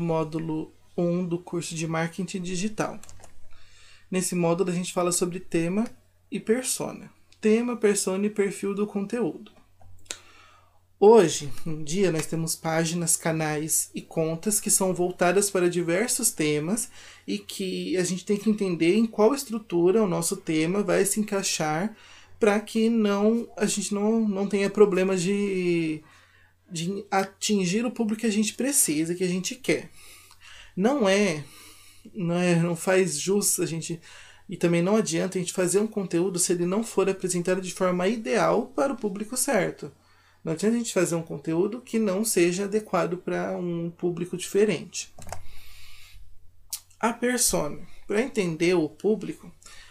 módulo 1 do curso de Marketing Digital. Nesse módulo a gente fala sobre tema e persona. Tema, persona e perfil do conteúdo. Hoje em dia nós temos páginas, canais e contas que são voltadas para diversos temas e que a gente tem que entender em qual estrutura o nosso tema vai se encaixar para que não a gente não, não tenha problemas de, de atingir o público que a gente precisa, que a gente quer. Não é, não é, não faz jus a gente e também não adianta a gente fazer um conteúdo se ele não for apresentado de forma ideal para o público certo. Não adianta a gente fazer um conteúdo que não seja adequado para um público diferente. A persona. Para entender o público,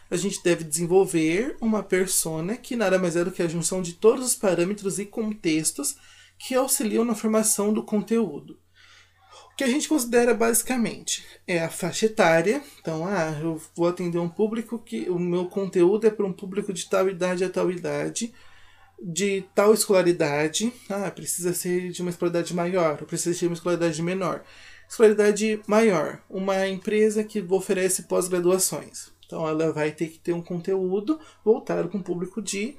a gente deve desenvolver uma persona que nada mais é do que a junção de todos os parâmetros e contextos que auxiliam na formação do conteúdo. O que a gente considera basicamente é a faixa etária. Então, ah, eu vou atender um público que o meu conteúdo é para um público de tal idade a tal idade, de tal escolaridade. Ah, precisa ser de uma escolaridade maior, precisa ser de uma escolaridade menor. Escolaridade maior, uma empresa que oferece pós-graduações. Então ela vai ter que ter um conteúdo voltado para um público de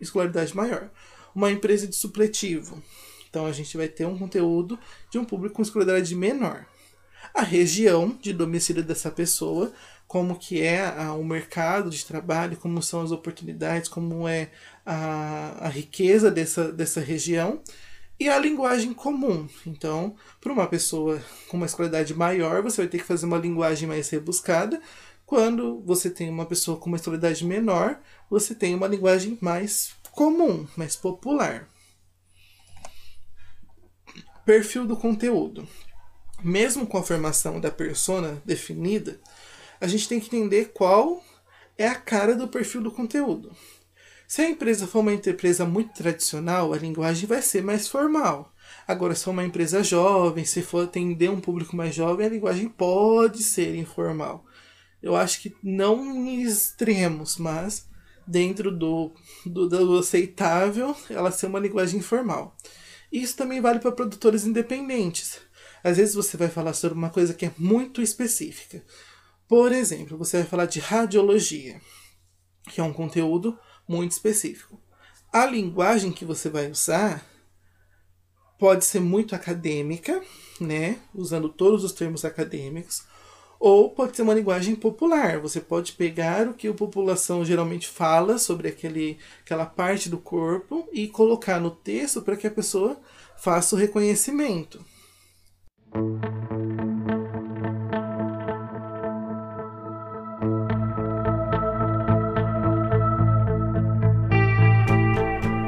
escolaridade maior. Uma empresa de supletivo. Então a gente vai ter um conteúdo de um público com escolaridade menor. A região de domicílio dessa pessoa, como que é a, o mercado de trabalho, como são as oportunidades, como é a, a riqueza dessa, dessa região e a linguagem comum. Então, para uma pessoa com uma escolaridade maior, você vai ter que fazer uma linguagem mais rebuscada. Quando você tem uma pessoa com uma escolaridade menor, você tem uma linguagem mais comum, mais popular. Perfil do conteúdo. Mesmo com a formação da persona definida, a gente tem que entender qual é a cara do perfil do conteúdo. Se a empresa for uma empresa muito tradicional, a linguagem vai ser mais formal. Agora, se for uma empresa jovem, se for atender um público mais jovem, a linguagem pode ser informal eu acho que não em extremos, mas dentro do, do, do aceitável, ela ser uma linguagem informal. Isso também vale para produtores independentes. Às vezes você vai falar sobre uma coisa que é muito específica. Por exemplo, você vai falar de radiologia, que é um conteúdo muito específico. A linguagem que você vai usar pode ser muito acadêmica, né, usando todos os termos acadêmicos, ou pode ser uma linguagem popular. Você pode pegar o que a população geralmente fala sobre aquele, aquela parte do corpo e colocar no texto para que a pessoa faça o reconhecimento.